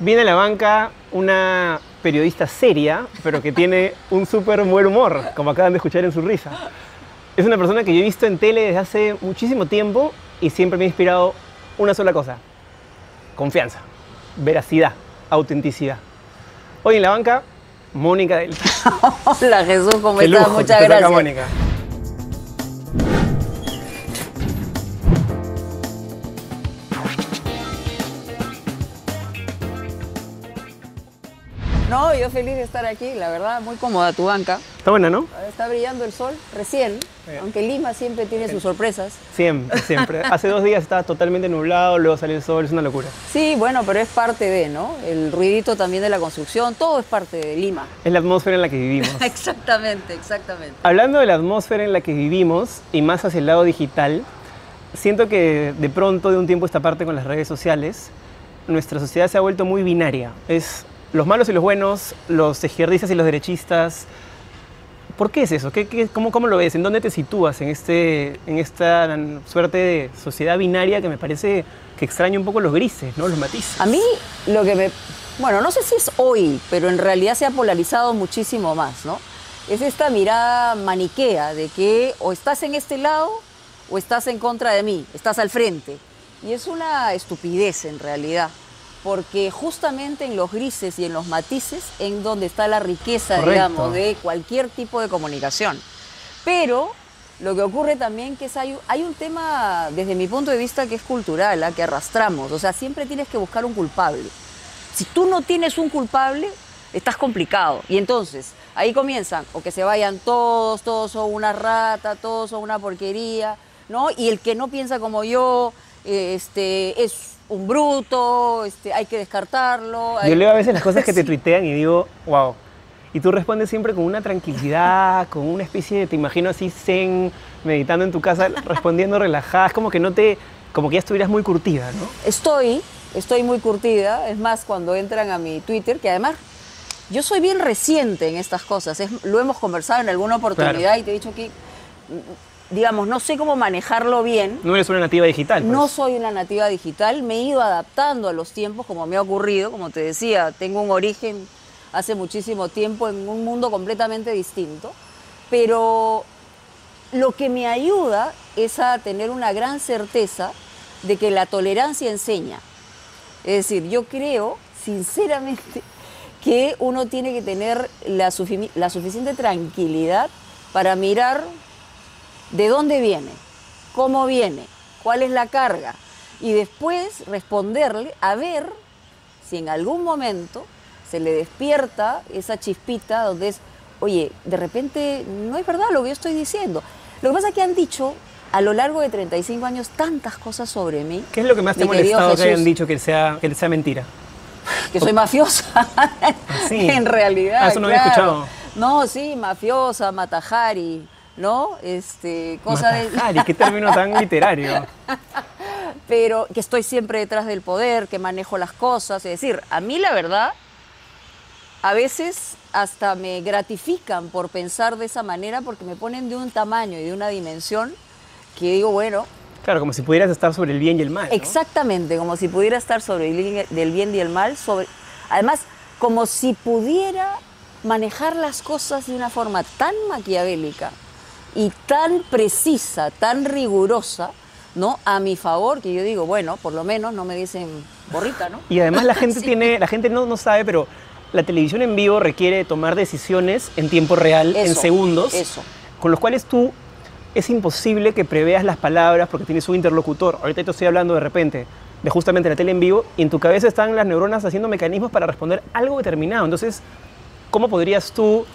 Viene a la banca una periodista seria, pero que tiene un súper buen humor, como acaban de escuchar en su risa. Es una persona que yo he visto en tele desde hace muchísimo tiempo y siempre me ha inspirado una sola cosa. Confianza, veracidad, autenticidad. Hoy en la banca, Mónica del... Hola Jesús, ¿cómo estás? Muchas gracias. Mónica. No, yo feliz de estar aquí, la verdad, muy cómoda tu banca. Está buena, ¿no? Está brillando el sol recién, Bien. aunque Lima siempre tiene sus sorpresas. Siempre, siempre. Hace dos días estaba totalmente nublado, luego salió el sol, es una locura. Sí, bueno, pero es parte de, ¿no? El ruidito también de la construcción, todo es parte de Lima. Es la atmósfera en la que vivimos. Exactamente, exactamente. Hablando de la atmósfera en la que vivimos y más hacia el lado digital, siento que de pronto, de un tiempo a esta parte con las redes sociales, nuestra sociedad se ha vuelto muy binaria. Es los malos y los buenos, los izquierdistas y los derechistas. ¿Por qué es eso? ¿Qué, qué- cómo, cómo lo ves? ¿En dónde te sitúas en, este, en esta suerte de sociedad binaria que me parece que extraña un poco los grises, ¿no? los matices? A mí lo que me... Bueno, no sé si es hoy, pero en realidad se ha polarizado muchísimo más, ¿no? Es esta mirada maniquea de que o estás en este lado o estás en contra de mí, estás al frente. Y es una estupidez en realidad, porque justamente en los grises y en los matices en donde está la riqueza, Correcto. digamos, de cualquier tipo de comunicación. Pero lo que ocurre también que es hay, hay un tema, desde mi punto de vista, que es cultural, ¿ah? que arrastramos. O sea, siempre tienes que buscar un culpable. Si tú no tienes un culpable, estás complicado. Y entonces, ahí comienzan, o que se vayan todos, todos son una rata, todos son una porquería, ¿no? Y el que no piensa como yo, eh, este, es un bruto, este, hay que descartarlo. Yo leo a veces las cosas que te Sí. tuitean y digo, wow. Y tú respondes siempre con una tranquilidad, con una especie de, te imagino así, zen, meditando en tu casa, respondiendo relajada. Es como que no te, como que ya estuvieras muy curtida, ¿no? Estoy, estoy muy curtida. Es más, cuando entran a mi Twitter, que además yo soy bien reciente en estas cosas. es- lo hemos conversado en alguna oportunidad Claro. y te he dicho que, digamos, no sé cómo manejarlo bien. No eres una nativa digital. pues. No soy una nativa digital, me he ido adaptando a los tiempos como me ha ocurrido, como te decía, tengo un origen hace muchísimo tiempo en un mundo completamente distinto, pero lo que me ayuda es a tener una gran certeza de que la tolerancia enseña. Es decir, yo creo, sinceramente, que uno tiene que tener la, sufi- la suficiente tranquilidad para mirar de dónde viene, cómo viene, cuál es la carga, y después responderle a ver si en algún momento se le despierta esa chispita donde es, oye, de repente no es verdad lo que yo estoy diciendo. Lo que pasa es que han dicho a lo largo de 35 años tantas cosas sobre mí. ¿Qué es lo que más te ha molestado que hayan dicho que sea, que sea mentira? Que soy mafiosa. Sí. en realidad. Ah, eso no había escuchado. No, sí, mafiosa, matajari, ¿no? Este, cosa de. Matajari, qué término tan literario. pero que estoy siempre detrás del poder, que manejo las cosas. Es decir, a mí la verdad, a veces hasta me gratifican por pensar de esa manera porque me ponen de un tamaño y de una dimensión que digo, bueno, Claro, como si pudieras estar sobre el bien y el mal. ¿no? exactamente, como si pudiera estar sobre el bien, del bien y el mal, sobre, además, como si pudiera manejar las cosas de una forma tan maquiavélica y tan precisa, tan rigurosa, ¿no? A mi favor, que yo digo, bueno, por lo menos no me dicen borrita, ¿no? Y además la gente Sí. tiene, la gente no, no sabe, pero la televisión en vivo requiere tomar decisiones en tiempo real, en segundos, eso. con los cuales tú es imposible que preveas las palabras porque tienes un interlocutor. Ahorita te estoy hablando de repente de justamente la tele en vivo y en tu cabeza están las neuronas haciendo mecanismos para responder algo determinado. Entonces, ¿cómo podrías tú,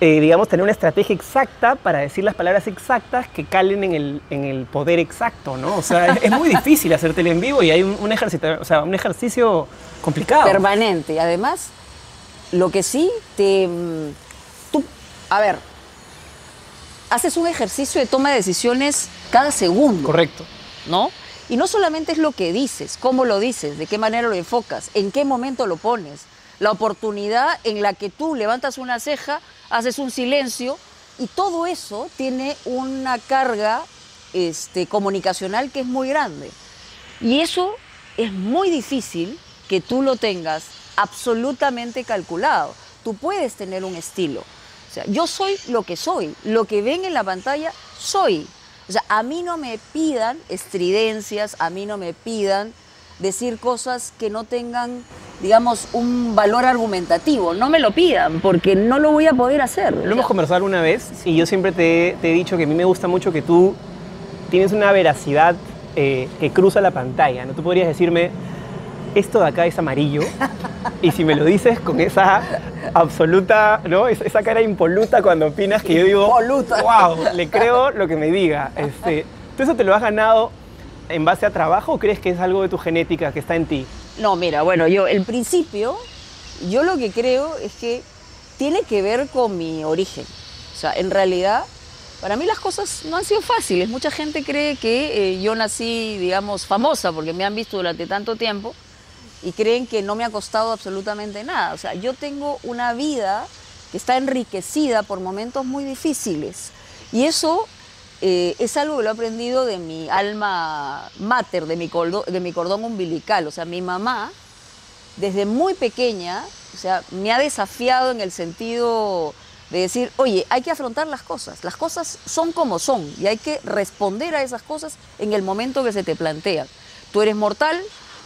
eh, digamos, tener una estrategia exacta para decir las palabras exactas que calen en el, en el poder exacto, ¿no? O sea, es, muy difícil hacer tele en vivo y hay un, un ejercita- o sea, un ejercicio complicado. permanente. Y además, lo que sí te. mm, Tú, a ver, haces un ejercicio de toma de decisiones cada segundo. Correcto. ¿no? Y no solamente es lo que dices, cómo lo dices, de qué manera lo enfocas, en qué momento lo pones, la oportunidad en la que tú levantas una ceja, haces un silencio y todo eso tiene una carga este, comunicacional que es muy grande. Y eso es muy difícil que tú lo tengas absolutamente calculado. Tú puedes tener un estilo. O sea, yo soy lo que soy. Lo que ven en la pantalla, soy. O sea, a mí no me pidan estridencias, a mí no me pidan decir cosas que no tengan, digamos, un valor argumentativo. No me lo pidan, porque no lo voy a poder hacer. Lo hemos conversado una vez y yo siempre te, te he dicho que a mí me gusta mucho que tú tienes una veracidad eh, que cruza la pantalla. ¿no? Tú podrías decirme, esto de acá es amarillo, y si me lo dices con esa absoluta, ¿no? Esa, esa cara impoluta cuando opinas que yo digo, Impoluta. wow, le creo lo que me diga. Este, ¿Tú eso te lo has ganado en base a trabajo crees que es algo de tu genética que está en ti? No, mira, bueno, yo, el principio, yo lo que creo es que tiene que ver con mi origen. O sea, en realidad, para mí las cosas no han sido fáciles. Mucha gente cree que eh, yo nací, digamos, famosa porque me han visto durante tanto tiempo y creen que no me ha costado absolutamente nada. O sea, yo tengo una vida que está enriquecida por momentos muy difíciles. Y eso eh, es algo que lo he aprendido de mi alma mater, de mi, coldo- de mi cordón umbilical. O sea, mi mamá, desde muy pequeña, o sea, me ha desafiado en el sentido de decir, oye, hay que afrontar las cosas. Las cosas son como son y hay que responder a esas cosas en el momento que se te plantean. Tú eres mortal,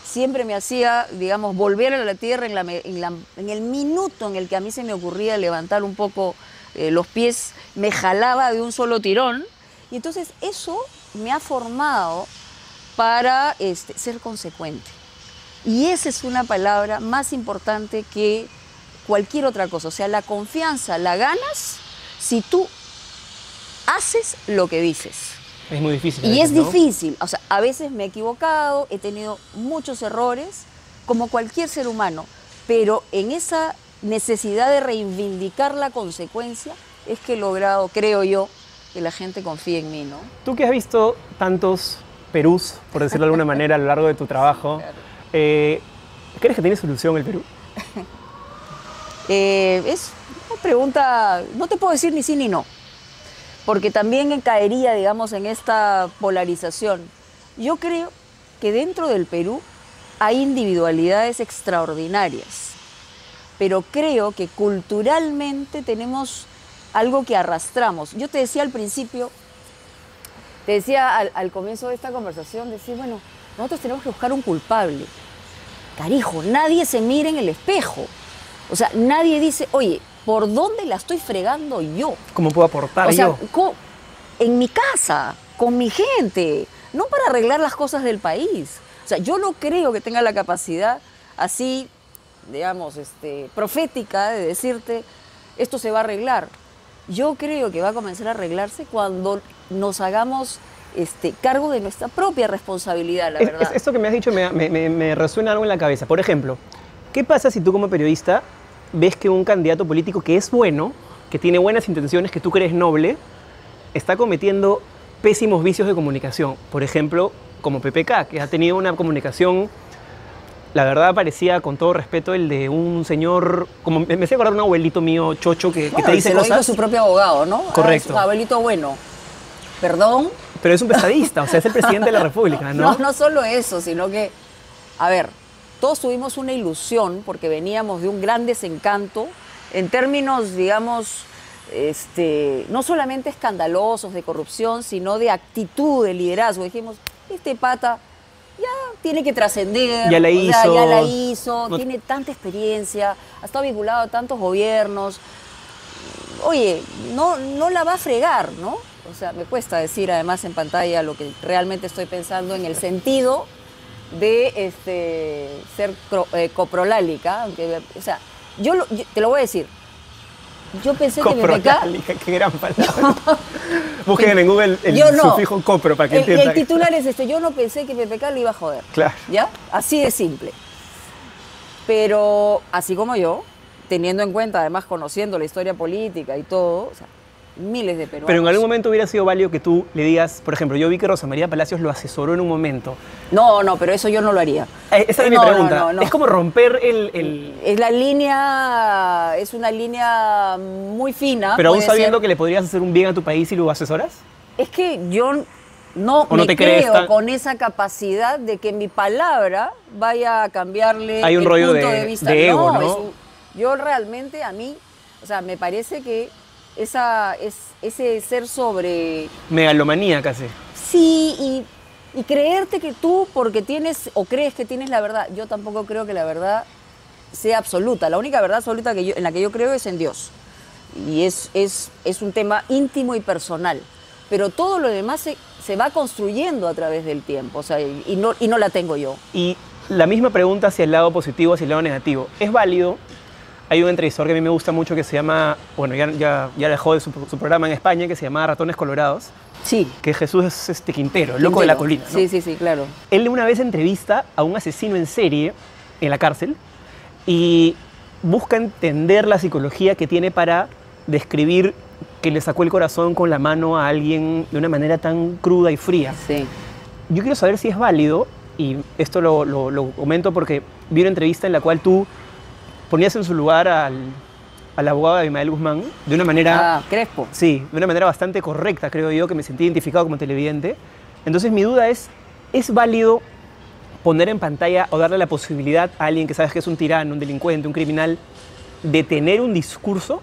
siempre me hacía, digamos, volver a la tierra en, la en la- en el minuto en el que a mí se me ocurría levantar un poco eh, los pies, me jalaba de un solo tirón. Y entonces eso me ha formado para este, ser consecuente. Y esa es una palabra más importante que cualquier otra cosa. O sea, la confianza la ganas si tú haces lo que dices. Es muy difícil. Y veces, es ¿no? difícil, o sea, a veces me he equivocado, he tenido muchos errores, como cualquier ser humano, pero en esa necesidad de reivindicar la consecuencia es que he logrado, creo yo, que la gente confíe en mí, ¿no? Tú que has visto tantos Perús, por decirlo de alguna manera, a lo largo de tu trabajo, eh, ¿crees que tiene solución el Perú? Eh, es una pregunta, no te puedo decir ni sí ni no, porque también caería, digamos, en esta polarización. Yo creo que dentro del Perú hay individualidades extraordinarias, pero creo que culturalmente tenemos algo que arrastramos. Yo te decía al principio, te decía al, al comienzo de esta conversación, decir, bueno, nosotros tenemos que buscar un culpable. Carijo, nadie se mira en el espejo. O sea, nadie dice, oye, ¿por dónde la estoy fregando yo? ¿Cómo puedo aportar O sea, yo? en mi casa, con mi gente, no para arreglar las cosas del país. O sea, yo no creo que tenga la capacidad así, digamos, este, profética de decirte, esto se va a arreglar. Yo creo que va a comenzar a arreglarse cuando nos hagamos este, cargo de nuestra propia responsabilidad, la Es- verdad. es- esto que me has dicho me, me- me- me resuena algo en la cabeza. Por ejemplo, ¿qué pasa si tú como periodista ves que un candidato político que es bueno, que tiene buenas intenciones, que tú crees noble, está cometiendo pésimos vicios de comunicación? Por ejemplo, como PPK, que ha tenido una comunicación, la verdad parecía, con todo respeto, el de un señor, como me me hacía acordar un abuelito mío chocho que, que Bueno, te dice se lo dijo cosas, su propio abogado, ¿no? Correcto. Ah, es un abuelito bueno. Perdón, pero es un pesadista, o sea, es el presidente de la República, ¿no? No, no solo eso, sino que, a ver, todos tuvimos una ilusión porque veníamos de un gran desencanto en términos, digamos, este, no solamente escandalosos de corrupción, sino de actitud, de liderazgo. Dijimos, este pata ya tiene que trascender. Ya la sea, hizo. ya la hizo, No- tiene tanta experiencia, ha estado vinculado a tantos gobiernos. Oye, no, no la va a fregar, ¿no? O sea, me cuesta decir además en pantalla lo que realmente estoy pensando en el sentido de este, ser cro- eh, coprolálica, aunque, o sea, yo, lo- yo- te lo voy a decir. Yo pensé que PPK Coprolálica, qué gran palabra. Busquen en Google el yo no. sufijo copro para que el, entiendan. el titular es este, yo no pensé que PPK le iba a joder. Claro. ¿Ya? Así de simple. Pero así como yo, teniendo en cuenta, además conociendo la historia política y todo, o sea, miles de peruanos. Pero en algún momento hubiera sido válido que tú le digas, por ejemplo, yo vi que Rosa María Palacios lo asesoró en un momento. No, no, pero eso yo no lo haría. Eh, Esa es mi No, pregunta. no, no. Es como romper el... el- Es la línea, es una línea muy fina. pero aún sabiendo ser. que le podrías hacer un bien a tu país y lo asesoras. Es que yo no, ¿O no me te creo tan- con esa capacidad de que mi palabra vaya a cambiarle Hay un el rollo punto de- de, vista. de ego, ¿no? un- yo realmente a mí, o sea, me parece que esa, es, ese ser sobre Megalomanía casi. sí y, y creerte que tú porque tienes o crees que tienes la verdad, yo tampoco creo que la verdad sea absoluta. La única verdad absoluta que yo, en la que yo creo es en Dios. Y es, es, es un tema íntimo y personal. Pero todo lo demás se, se va construyendo a través del tiempo. O sea, y, y no, y no la tengo yo. Y la misma pregunta hacia el lado positivo, hacia el lado negativo. ¿Es válido? Hay un entrevistador que a mí me gusta mucho que se llama, bueno, ya, ya, ya dejó de su, su programa en España, que se llama Ratones Colorados, Sí. que Jesús es este Quintero, el loco de la colina. ¿no? Sí, sí, sí, claro. Él una vez entrevista a un asesino en serie en la cárcel y busca entender la psicología que tiene para describir que le sacó el corazón con la mano a alguien de una manera tan cruda y fría. Sí. Yo quiero saber si es válido, y esto lo, lo- lo comento porque vi una entrevista en la cual tú ponías en su lugar al, al abogado de Abimael Guzmán de una manera... Ah, Crespo. Sí, de una manera bastante correcta, creo yo, que me sentí identificado como televidente. Entonces mi duda es, ¿es válido poner en pantalla o darle la posibilidad a alguien que sabes que es un tirano, un delincuente, un criminal, de tener un discurso?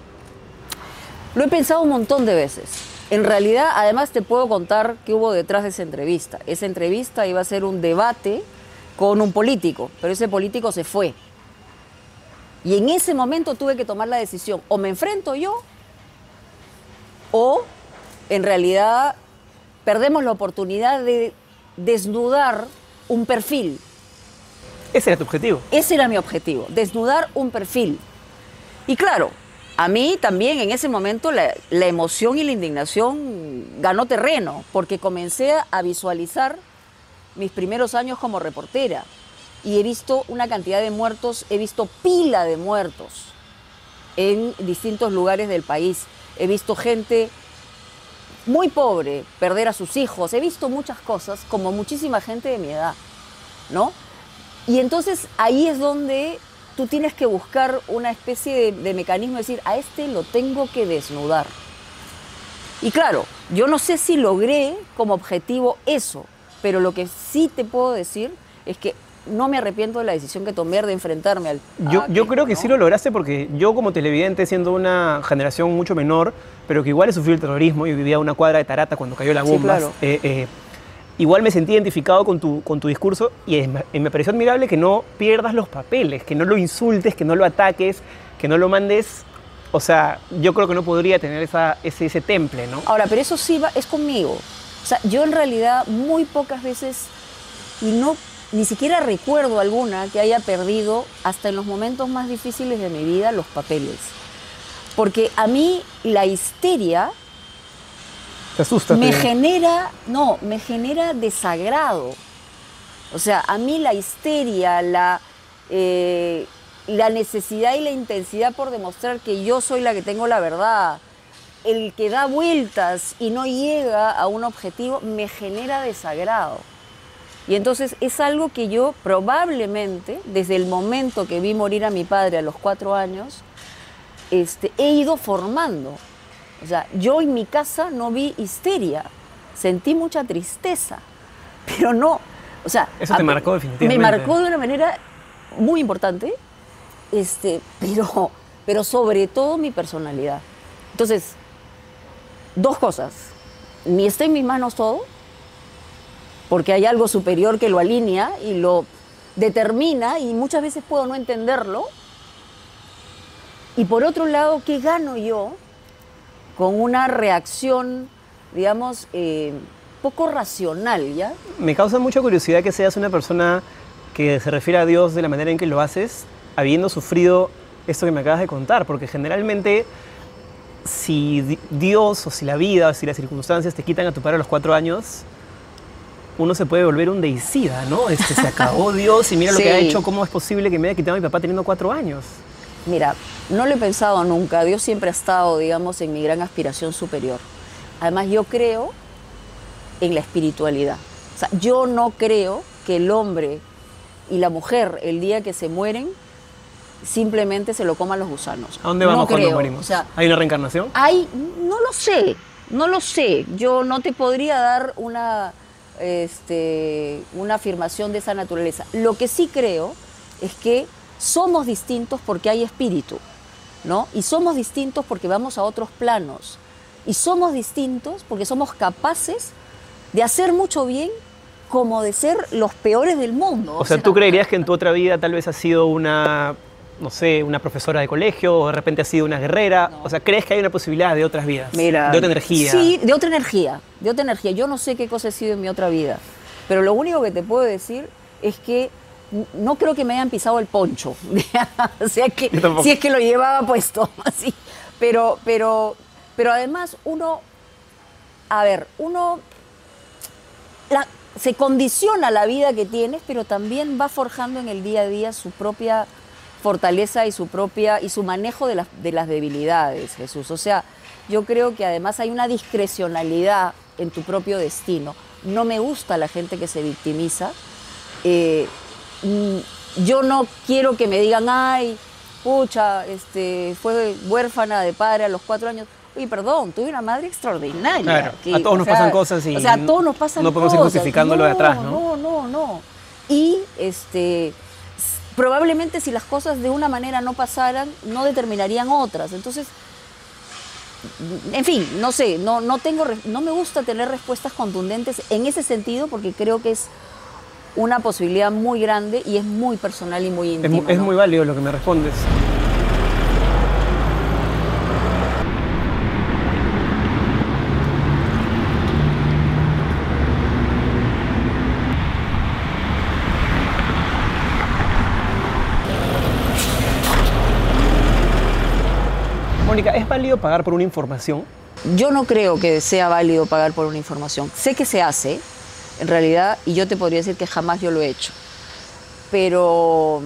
Lo he pensado un montón de veces. En realidad, además te puedo contar qué hubo detrás de esa entrevista. Esa entrevista iba a ser un debate con un político, pero ese político se fue. Y en ese momento tuve que tomar la decisión, o me enfrento yo, o en realidad perdemos la oportunidad de desnudar un perfil. Ese era tu objetivo. Ese era mi objetivo, desnudar un perfil. Y claro, a mí también en ese momento la, la emoción y la indignación ganó terreno, porque comencé a visualizar mis primeros años como reportera y he visto una cantidad de muertos, he visto pila de muertos en distintos lugares del país. He visto gente muy pobre perder a sus hijos, he visto muchas cosas como muchísima gente de mi edad, ¿no? Y entonces ahí es donde tú tienes que buscar una especie de, de mecanismo, decir, a este lo tengo que desnudar. Y claro, yo no sé si logré como objetivo eso, pero lo que sí te puedo decir es que no me arrepiento de la decisión que tomé de enfrentarme al... Yo, yo creo que ¿no? sí lo lograste porque yo como televidente, siendo una generación mucho menor, pero que igual he sufrido el terrorismo y vivía una cuadra de Tarata cuando cayó la Sí, bomba, claro. eh, eh, igual me sentí identificado con tu, con tu discurso y es- y me pareció admirable que no pierdas los papeles, que no lo insultes, que no lo ataques, que no lo mandes... O sea, yo creo que no podría tener esa, ese, ese temple, ¿no? Ahora, pero eso sí va, es conmigo. O sea, yo en realidad muy pocas veces, y no, ni siquiera recuerdo alguna que haya perdido, hasta en los momentos más difíciles de mi vida, los papeles. Porque a mí la histeria Te asusta. me genera, no, me genera desagrado. O sea, a mí la histeria, la, eh, la necesidad y la intensidad por demostrar que yo soy la que tengo la verdad, el que da vueltas y no llega a un objetivo, me genera desagrado. Y entonces es algo que yo probablemente, desde el momento que vi morir a mi padre a los cuatro años, este, he ido formando. O sea, yo en mi casa no vi histeria, sentí mucha tristeza, pero no, o sea... Eso te a- marcó definitivamente. Me marcó de una manera muy importante, este, pero, pero sobre todo mi personalidad. Entonces, dos cosas. Ni está en mis manos todo, porque hay algo superior que lo alinea y lo determina y muchas veces puedo no entenderlo. Y por otro lado, ¿qué gano yo con una reacción, digamos, eh, poco racional, ¿ya? Me causa mucha curiosidad que seas una persona que se refiere a Dios de la manera en que lo haces, habiendo sufrido esto que me acabas de contar, porque generalmente si di- Dios o si la vida o si las circunstancias te quitan a tu padre a los cuatro años, uno se puede volver un deicida, ¿no? Este, se acabó Dios y mira lo que ha hecho, ¿cómo es posible que me haya quitado a mi papá teniendo cuatro años? Mira, no lo he pensado nunca. Dios siempre ha estado, digamos, en mi gran aspiración superior. Además, yo creo en la espiritualidad. O sea, yo no creo que el hombre y la mujer, el día que se mueren, simplemente se lo coman los gusanos. ¿A dónde No vamos cuando creo. morimos? O sea, ¿Hay una reencarnación? hay, no lo sé, No lo sé, yo no te podría dar una, este, una afirmación de esa naturaleza. Lo que sí creo es que somos distintos porque hay espíritu, ¿no? Y somos distintos porque vamos a otros planos. Y somos distintos porque somos capaces de hacer mucho bien como de ser los peores del mundo. O, sea, ¿tú creerías que en tu otra vida tal vez has sido una, no sé, una profesora de colegio o de repente has sido una guerrera? O sea, ¿crees que hay una posibilidad de otras vidas? Mira, de otra energía. Sí, de otra energía, de otra energía. Yo no sé qué cosa he sido en mi otra vida, pero lo único que te puedo decir es que no creo que me hayan pisado el poncho. o sea que si es que lo llevaba puesto así. Pero, pero, pero además uno, a ver, uno se condiciona la vida que tienes, pero también va forjando en el día a día su propia fortaleza y su propia y su manejo de las, de las debilidades, Jesús. O sea, yo creo que además hay una discrecionalidad en tu propio destino. No me gusta la gente que se victimiza. Eh, mm, yo no quiero que me digan, ay, pucha, este, fue huérfana de padre a los cuatro años. Oye, perdón, tuve una madre extraordinaria. Claro, a todos nos pasan cosas y. O sea, a todos nos pasan cosas. No podemos ir justificándolo de atrás, ¿no? No, no, no. Y este, probablemente si las cosas de una manera no pasaran, no determinarían otras. Entonces, en fin, no sé, no, no, tengo, no me gusta tener respuestas contundentes en ese sentido porque creo que es una posibilidad muy grande y es muy personal y muy íntima. Es, es muy válido lo que me respondes. Mónica, ¿es válido pagar por una información? Yo no creo que sea válido pagar por una información. Sé que se hace, en realidad, y yo te podría decir que jamás yo lo he hecho. Pero...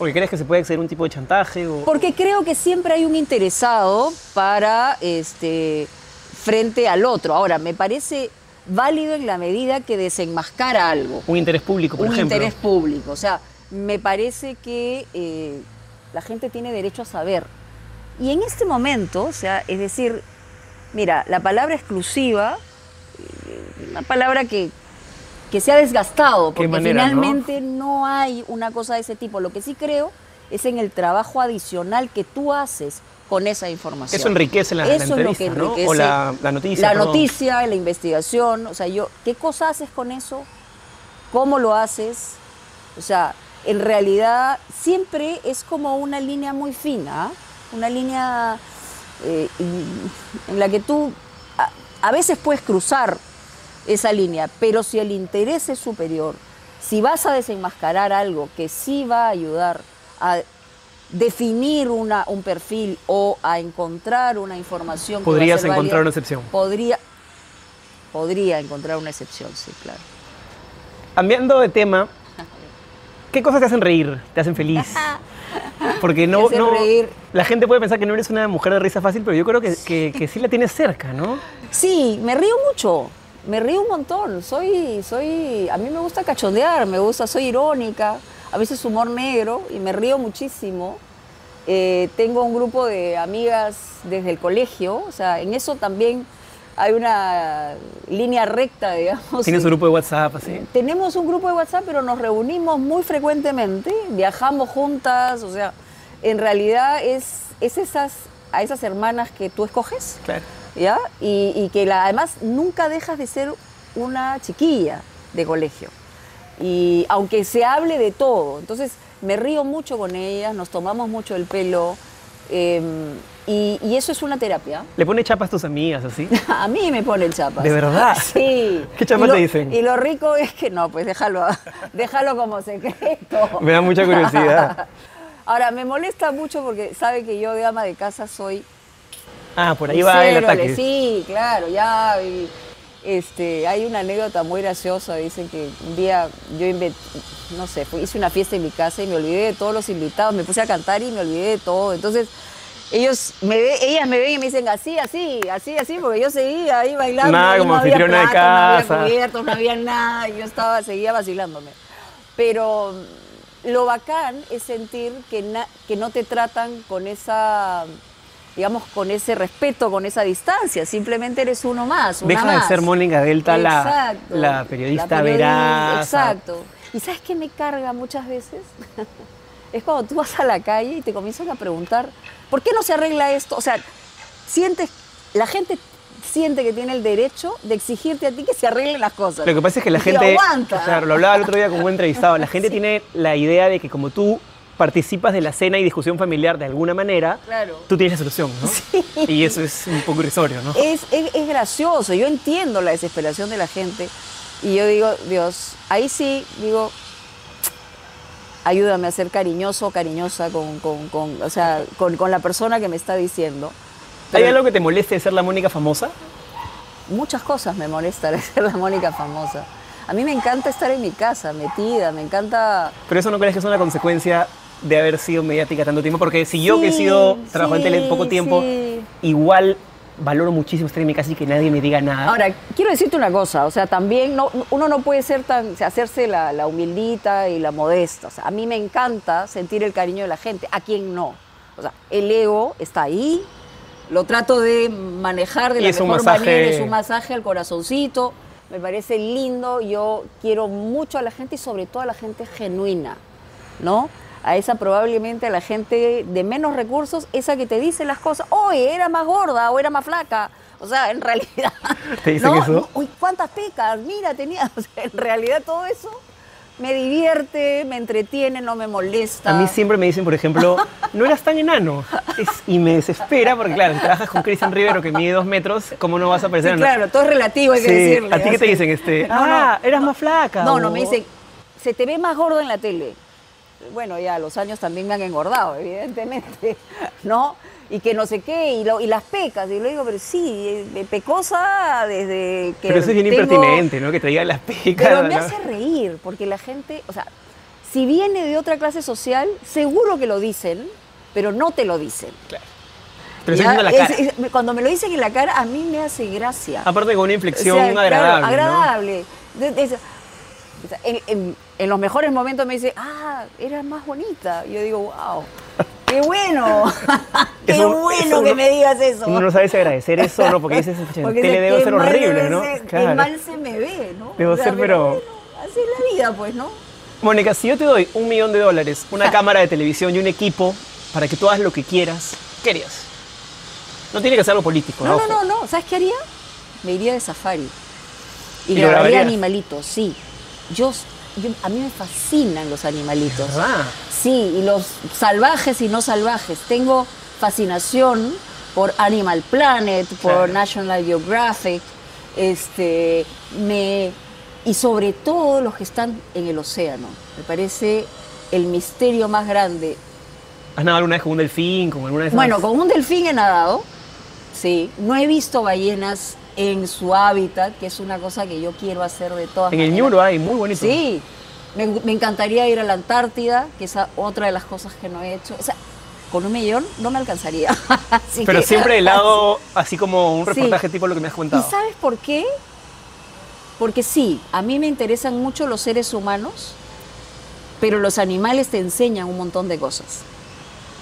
¿Porque crees que se puede hacer un tipo de chantaje? O... Porque creo que siempre hay un interesado para, este, frente al otro. Ahora, me parece válido en la medida que desenmascara algo. Un interés público, por ejemplo. Un interés público. O sea, me parece que eh, la gente tiene derecho a saber y en este momento, o sea, es decir, mira, la palabra exclusiva, una palabra que, se ha desgastado, porque finalmente ¿no? hay una cosa de ese tipo. Lo que sí creo es en el trabajo adicional que tú haces con esa información. Eso enriquece la, Eso la entrevista, ¿no? O la, noticia. La noticia, la investigación, o sea, yo, ¿qué cosa haces con eso? ¿Cómo lo haces? O sea, en realidad siempre es como una línea muy fina, una línea eh, en la que tú a, veces puedes cruzar esa línea, pero si el interés es superior, si vas a desenmascarar algo que sí va a ayudar a definir una, un perfil o a encontrar una información. Podrías encontrar una excepción. Podría, podría encontrar una excepción, sí, claro. Cambiando de tema, ¿qué cosas te hacen reír? ¿Te hacen feliz? Porque no, no la gente puede pensar que no eres una mujer de risa fácil, pero yo creo que, que, sí la tienes cerca, ¿no? Sí, me río mucho, me río un montón. Soy, soy, a mí me gusta cachondear, me gusta, soy irónica, a veces humor negro y me río muchísimo. Eh, tengo un grupo de amigas desde el colegio, o sea, en eso también hay una línea recta, digamos. ¿Tienes un grupo de WhatsApp así? Tenemos un grupo de WhatsApp, pero nos reunimos muy frecuentemente, viajamos juntas, o sea, en realidad es, es esas, a esas hermanas que tú escoges, claro. ¿ya? Y, que la, además nunca dejas de ser una chiquilla de colegio. Y aunque se hable de todo, entonces me río mucho con ellas, nos tomamos mucho el pelo. Em, y, eso es una terapia. ¿Le pone chapas a tus amigas así? a mí me ponen chapas. ¿De verdad? Sí. ¿Qué chapas te dicen? Y lo rico es que no, pues déjalo, déjalo como secreto. Me da mucha curiosidad. Ahora, me molesta mucho porque sabe que yo de ama de casa soy... Ah, por ahí va el ataque. Sí, claro, ya... este, hay una anécdota muy graciosa, dicen que un día yo no sé, hice una fiesta en mi casa y me olvidé de todos los invitados, me puse a cantar y me olvidé de todo. Entonces ellos me ellas me ven y me dicen así, así, así, así, porque yo seguía ahí bailando. Nada, como no había de casa. No había cubiertos, no había nada, yo estaba, seguía vacilándome. Pero lo bacán es sentir que, que no te tratan con esa digamos, con ese respeto, con esa distancia. Simplemente eres uno más. Una Deja más. de ser Mónica Delta la, periodista La veraz. Exacto. ¿Y sabes qué me carga muchas veces? es cuando tú vas a la calle y te comienzan a preguntar, ¿por qué no se arregla esto? O sea, sientes, la gente siente que tiene el derecho de exigirte a ti que se arreglen las cosas. Lo que pasa es que la gente, aguanta. claro, lo hablaba el otro día con un entrevistado, la gente tiene la idea de que como tú participas de la cena y discusión familiar de alguna manera, Claro. tú tienes la solución, ¿no? Y eso es un poco irrisorio, ¿no? Es, es- es gracioso, yo entiendo la desesperación de la gente y yo digo, Dios, ahí sí digo, ayúdame a ser cariñoso o cariñosa con, con- con- o sea, con, con la persona que me está diciendo. ¿Hay algo que te moleste de ser la Mónica famosa? Muchas cosas me molestan de ser la Mónica famosa. A mí me encanta estar en mi casa, metida, me encanta... Pero eso no crees que es una consecuencia de haber sido mediática tanto tiempo, porque si yo que he sido trabajo en poco tiempo, sí. igual valoro muchísimo estar en mi casa y que nadie me diga nada. Ahora, quiero decirte una cosa, o sea, también no, uno no puede ser tan, hacerse la, la humildita y la modesta. O sea, a mí me encanta sentir el cariño de la gente, a quien no. O sea, el ego está ahí, lo trato de manejar de Y la es mejor masaje- manera, es un masaje al corazoncito, me parece lindo, yo quiero mucho a la gente y sobre todo a la gente genuina, ¿no? A esa probablemente a la gente de menos recursos, esa que te dice las cosas, oye, era más gorda o era más flaca. O sea, en realidad. ¿Te dicen ¿no? eso? Uy, cuántas pecas, mira, tenía. O sea, en realidad todo eso me divierte, me entretiene, no me molesta. A mí siempre me dicen, por ejemplo, no eras tan enano. Es- y me desespera porque, claro, si trabajas con Cristian Rivero que mide dos metros, ¿cómo no vas a Sí, parecer enano? claro, todo es relativo, hay que Sí, decirle. ¿A ti qué te dicen? Este, No, no. ah, eras más flaca. No, o- no, me dicen, se te ve más gordo en la tele. Bueno, ya los años también me han engordado, evidentemente, ¿no? Y que no sé qué, y, lo- y las pecas. Y lo digo, pero sí, de pecosa desde que. Pero eso es bien tengo- impertinente, ¿no? Que te digan las picas. Pero me ¿no? hace reír, porque la gente, o sea, si viene de otra clase social, seguro que lo dicen, pero no te lo dicen. Claro. Pero Ya, la cara. es- es- cuando me lo dicen en la cara, a mí me hace gracia. Aparte con una O inflexión claro, agradable. ¿no? agradable. En- en los mejores momentos me dice, ah, eras más bonita. Y yo digo, wow, qué bueno. qué Eso- bueno eso que no- me digas eso. Uno no sabe si agradecer eso no, porque dices, "Pucha, en Porque tele debo ser horrible, ¿no? ser, Claro. Qué mal se me ve, ¿no? Debo ser, pero- así es la vida, pues, ¿no? Mónica, si yo te doy un millón de dólares, una cámara de televisión y un equipo para que tú hagas lo que quieras, ¿qué harías? No tiene que ser algo político, No, ojo. no, no, no. ¿Sabes qué haría? Me iría de safari. Y, ¿Y lo grabaría animalitos, sí. Yo, yo- a mí me fascinan los animalitos. ¿Verdad? Sí, y los salvajes y no salvajes. Tengo fascinación por Animal Planet, por Claro. National Geographic, este, me, y sobre todo los que están en el océano. Me parece el misterio más grande. ¿Has nadado alguna vez con un delfín, con alguna de esas? Bueno, con un delfín he nadado, sí. No he visto ballenas en su hábitat, que es una cosa que yo quiero hacer de todas En el. Ñuro hay, muy bonito. Sí, me, me encantaría ir a la Antártida, que es otra de las cosas que no he hecho. O sea, con un millón no me alcanzaría. Así Pero que- siempre de lado, así como un Sí. reportaje tipo lo que me has ¿Y contado. sabes por qué? Porque sí, a mí me interesan mucho los seres humanos, pero los animales te enseñan un montón de cosas.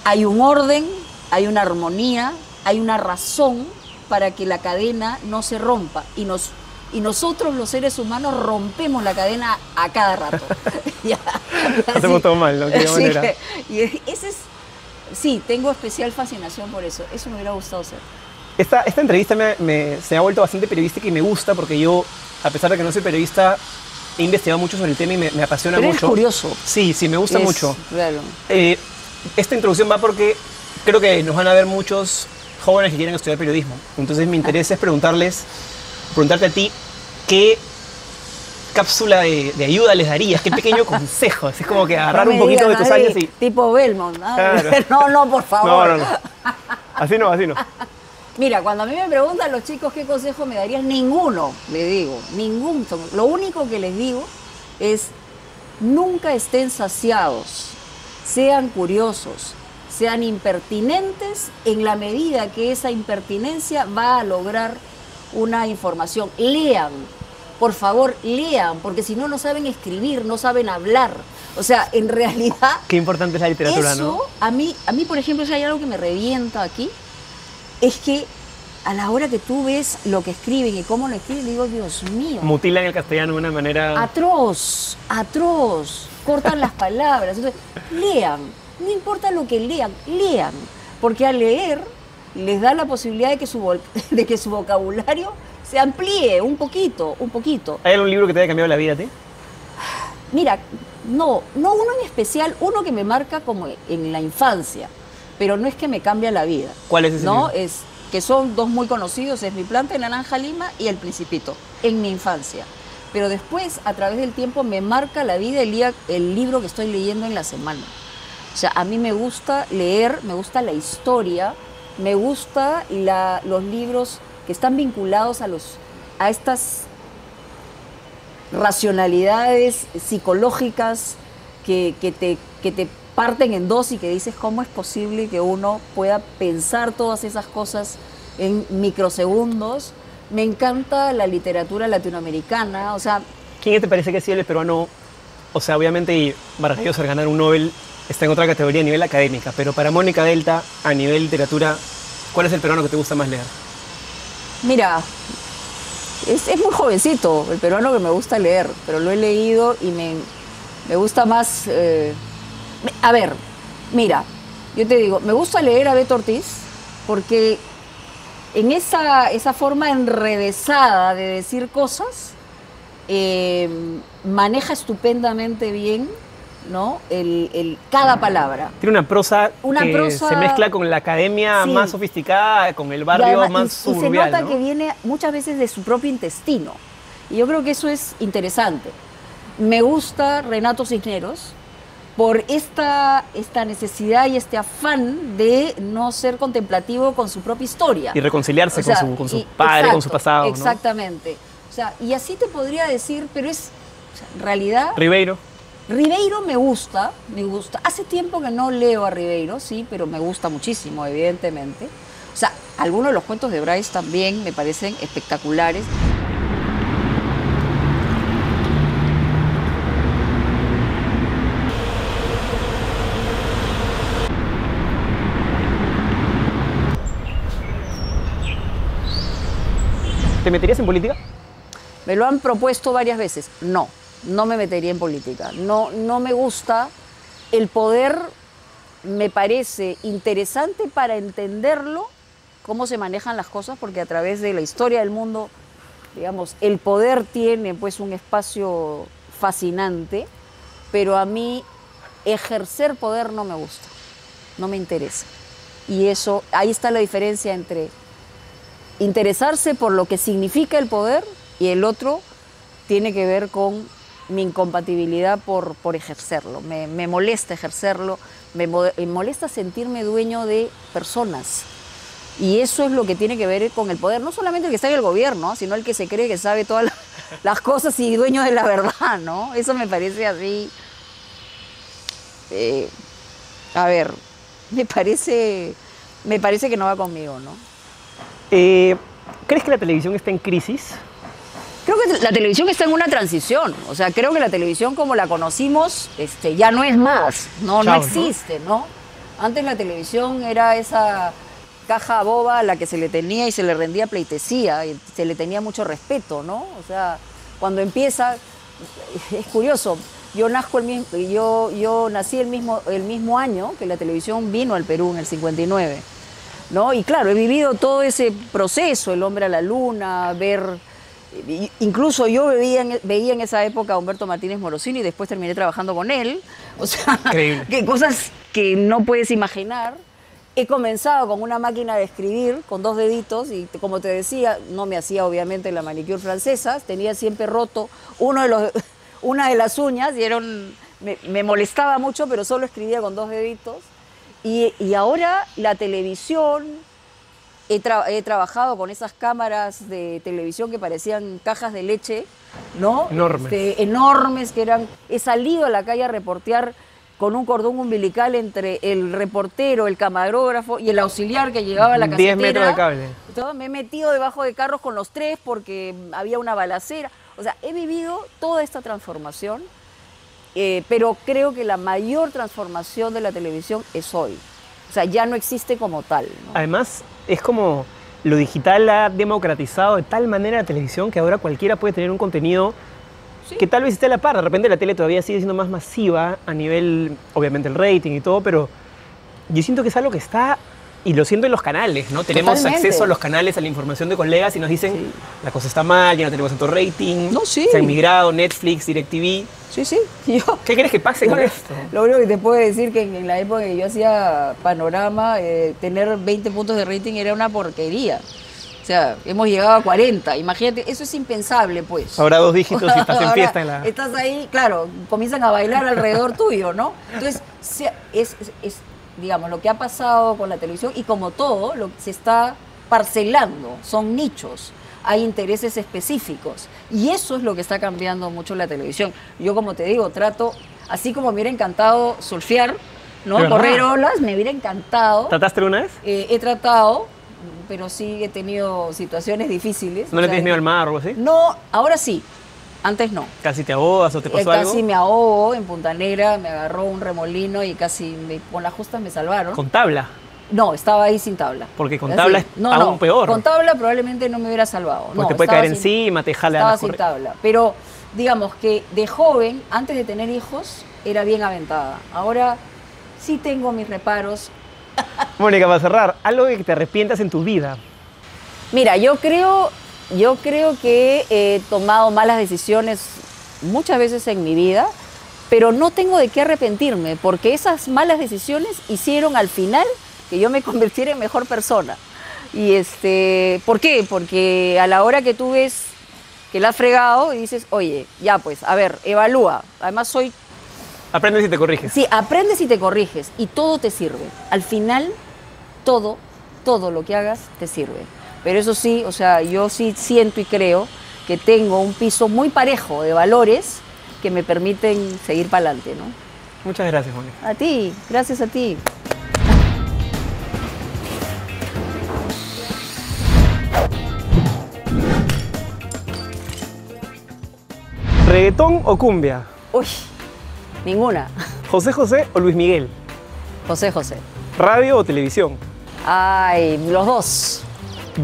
Hay un orden, hay una armonía, hay una razón para que la cadena no se rompa. Y, nos, y nosotros los seres humanos rompemos la cadena a cada rato. Hacemos todo mal, ¿no? De manera. que- y ese es, sí, tengo especial fascinación por eso. Eso me hubiera gustado ser. Esta, esta entrevista me, me- se me ha vuelto bastante periodística y me gusta porque yo, a pesar de que no soy periodista, he investigado mucho sobre el tema y me, me apasiona Pero eres mucho. curioso. Sí, sí, me gusta Es- mucho. Claro. Eh, esta introducción va porque creo que nos van a ver muchos jóvenes que quieren estudiar periodismo. Entonces mi interés es preguntarles, preguntarte a ti, ¿qué cápsula de, de ayuda les darías? ¿Qué pequeño consejo? Es como que agarrar No un poquito de tus años y... Tipo Belmont. ¿no? Claro. No, no, por favor. No, no, no. Así no, así no. Mira, cuando a mí me preguntan los chicos qué consejo me darías, ninguno, le digo, ningún. Lo único que les digo es, nunca estén saciados, sean curiosos, sean impertinentes en la medida que esa impertinencia va a lograr una información. Lean, por favor, lean, porque si no, no saben escribir, no saben hablar. O sea, en realidad Qué importante es la literatura, eso, ¿no? a mí, a mí, por ejemplo, si hay algo que me revienta aquí, es que a la hora que tú ves lo que escriben y cómo lo escriben, digo, Dios mío. Mutilan el castellano de una manera... Atroz, atroz. Cortan las palabras. Entonces, lean. No importa lo que lean, lean. Porque al leer les da la posibilidad de que su, vol- de que su vocabulario se amplíe un poquito, un poquito. ¿Hay algún libro que te haya cambiado la vida a ti? Mira, no, no uno en especial, uno que me marca como en la infancia, pero no es que me cambia la vida. ¿Cuál es ese No, libro? es que son dos muy conocidos, es Mi planta de naranja lima y El Principito, en mi infancia. Pero después, a través del tiempo, me marca la vida el, día- el libro que estoy leyendo en la semana. O sea, a mí me gusta leer, me gusta la historia, me gusta los libros que están vinculados a, los, a estas racionalidades psicológicas que, que te, que te parten en dos y que dices cómo es posible que uno pueda pensar todas esas cosas en microsegundos. Me encanta la literatura latinoamericana, o sea, ¿Quién te parece que ha sido el peruano? O sea, obviamente maravilloso ganar un Nobel está en otra categoría a nivel académica, pero para Mónica Delta, a nivel literatura, ¿cuál es el peruano que te gusta más leer? Mira, es, muy jovencito el peruano que me gusta leer, pero lo he leído y me, me gusta más... eh, a ver, mira, yo te digo, me gusta leer a Beto Ortiz porque en esa, esa forma enrevesada de decir cosas, eh, maneja estupendamente bien ¿no? el, el- cada palabra. Tiene una prosa Una que prosa- se mezcla con la academia Sí. más sofisticada, con el Y barrio además- más y- y, se suburbial, nota ¿no? que viene muchas veces de su propio intestino. Y yo creo que eso es interesante. Me gusta Renato Cisneros por esta, esta necesidad y este afán de no ser contemplativo con su propia historia. Y reconciliarse O sea, con su, con su y- padre, con su pasado, ¿no? Exactamente. O sea, y así te podría decir, pero es, o sea, en realidad, Ribeiro. Ribeiro me gusta, me gusta. Hace tiempo que no leo a Ribeiro, sí, pero me gusta muchísimo, evidentemente. O sea, algunos de los cuentos de Bryce también me parecen espectaculares. ¿Te meterías en política? Me lo han propuesto varias veces. No, no me metería en política. No, no me gusta. El poder me parece interesante para entenderlo, cómo se manejan las cosas, porque a través de la historia del mundo, digamos, el poder tiene pues un espacio fascinante, pero a mí ejercer poder no me gusta, no me interesa. Y eso, ahí está la diferencia entre interesarse por lo que significa el poder y el otro tiene que ver con mi incompatibilidad por, por ejercerlo. Me, me molesta ejercerlo, me, me molesta sentirme dueño de personas. Y eso es lo que tiene que ver con el poder, no solamente el que está en el gobierno, sino el que se cree que sabe todas la- las cosas y dueño de la verdad, ¿no? Eso me parece así. eh, a ver, me parece, me parece que no va conmigo, ¿no? Eh, ¿Crees que la televisión está en crisis? Creo que la televisión está en una transición. O sea, creo que la televisión como la conocimos este, ya no es más. No, no Chao, ¿no? existe, ¿no? Antes la televisión era esa caja boba a la que se le tenía y se le rendía pleitesía y se le tenía mucho respeto, ¿no? O sea, cuando empieza, es curioso, yo nazco el mismo, yo, yo nací el mismo, el mismo año que la televisión vino al Perú en el 59. ¿no? Y claro, he vivido todo ese proceso, el hombre a la luna, ver... Incluso yo veía en, veía en esa época a Humberto Martínez Morosini y después terminé trabajando con él. O sea, Increíble. que cosas que no puedes imaginar. He comenzado con una máquina de escribir con dos deditos y como te decía, no me hacía obviamente la manicure francesa, tenía siempre roto uno de los, una de las uñas y era un- me, me molestaba mucho, pero solo escribía con dos deditos. Y, y ahora la televisión, he, tra- he trabajado con esas cámaras de televisión que parecían cajas de leche, ¿no? Enormes. Este, enormes, que eran... He salido a la calle a reportear con un cordón umbilical entre el reportero, el camarógrafo y el auxiliar que llevaba a la 10 casetera. metros de cable. Todo, me he metido debajo de carros con los tres porque había una balacera. O sea, he vivido toda esta transformación, eh, pero creo que la mayor transformación de la televisión es hoy. O sea, ya no existe como tal. ¿no? Además, es como lo digital ha democratizado de tal manera la televisión que ahora cualquiera puede tener un contenido que tal vez esté a la par. De repente la tele todavía sigue siendo más masiva a nivel, obviamente, el rating y todo, pero yo siento que es algo que está, y lo siento en los canales, ¿no? Tenemos Totalmente. acceso a los canales, a la información de colegas y nos dicen, la cosa está mal, ya no tenemos tanto rating, No, sí. se han migrado, Netflix, DirecTV. Sí, sí. Yo, ¿Qué crees que pase con esto? Lo único que te puedo decir que en, la época que yo hacía panorama, eh, tener 20 puntos de rating era una porquería. O sea, hemos llegado a 40. Imagínate, eso es impensable, pues. Ahora dos dígitos y estás en fiesta en la... Estás ahí, claro, comienzan a bailar alrededor tuyo, ¿no? Entonces, es- es, digamos, lo que ha pasado con la televisión y como todo, lo que se está parcelando, son nichos, hay intereses específicos. Y eso es lo que está cambiando mucho la televisión. Yo, como te digo, trato, así como me hubiera encantado surfear, ¿no? Correr olas, me hubiera encantado. ¿Trataste una vez? Eh, he tratado, pero sí he tenido situaciones difíciles. ¿No le tienes miedo al mar o algo así? No, ahora sí, antes no. ¿Casi te ahogas o te Eh, pasó casi algo? me ahogo en Punta Negra, me agarró un remolino y casi me- con las justas me salvaron. Con tabla. No, estaba ahí sin tabla. Porque con Así. tabla es no, aún no, peor. Con tabla probablemente no me hubiera salvado. Porque no, te puede caer sin- encima, te jala Estaba sin tabla. Pero digamos que de joven, antes de tener hijos, era bien aventada. Ahora sí tengo mis reparos. Mónica, para cerrar, algo de que te arrepientas en tu vida. Mira, yo creo, yo creo que he tomado malas decisiones muchas veces en mi vida, pero no tengo de qué arrepentirme, porque esas malas decisiones hicieron al final que yo me convirtiera en mejor persona. Y este, ¿por qué? Porque a la hora que tú ves que la has fregado y dices, oye, ya pues, a ver, evalúa. Además soy Aprendes y te corriges. Sí, aprendes y te corriges y todo te sirve. Al final, todo, todo lo que hagas te sirve. Pero eso sí, o sea, yo sí siento y creo que tengo un piso muy parejo de valores que me permiten seguir para adelante, ¿no? Muchas gracias, Mónica. A ti, gracias a ti. ¿Reggaetón o cumbia? Uy, ninguna. ¿José José o Luis Miguel? José José. ¿Radio o televisión? Ay, los dos.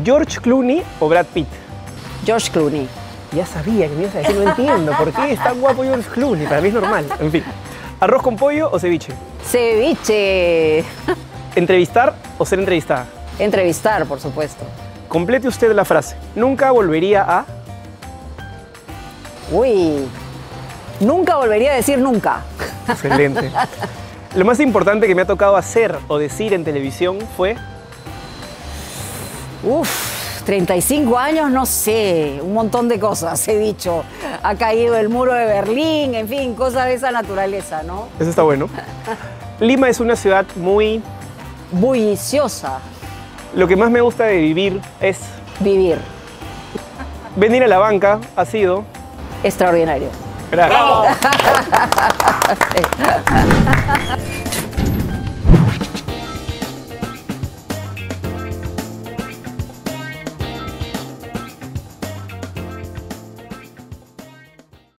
¿George Clooney o Brad Pitt? George Clooney. Ya sabía que me ibas a decir, no entiendo. ¿Por qué es tan guapo George Clooney? Para mí es normal. En fin. ¿Arroz con pollo o ceviche? Ceviche. ¿Entrevistar o ser entrevistada? Entrevistar, por supuesto. Complete usted la frase. Nunca volvería a... Uy, nunca volvería a decir nunca. Excelente. Lo más importante que me ha tocado hacer o decir en televisión fue... Uf, 35 años, no sé, un montón de cosas he dicho. Ha caído el muro de Berlín, en fin, cosas de esa naturaleza, ¿no? Eso está bueno. Lima es una ciudad muy... Bulliciosa, Lo que más me gusta de vivir es... vivir, Venir a la banca ha sido... extraordinario. Gracias.